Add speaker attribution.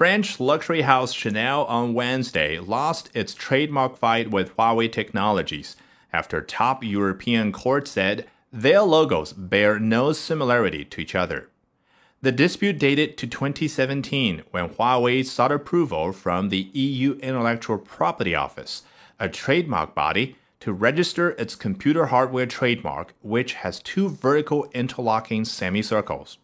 Speaker 1: French luxury house Chanel on Wednesday lost its trademark fight with Huawei Technologies after top European court said their logos bear no similarity to each other. The dispute dated to 2017 when Huawei sought approval from the EU Intellectual Property Office, a trademark body, to register its computer hardware trademark, which has two vertical interlocking semicircles.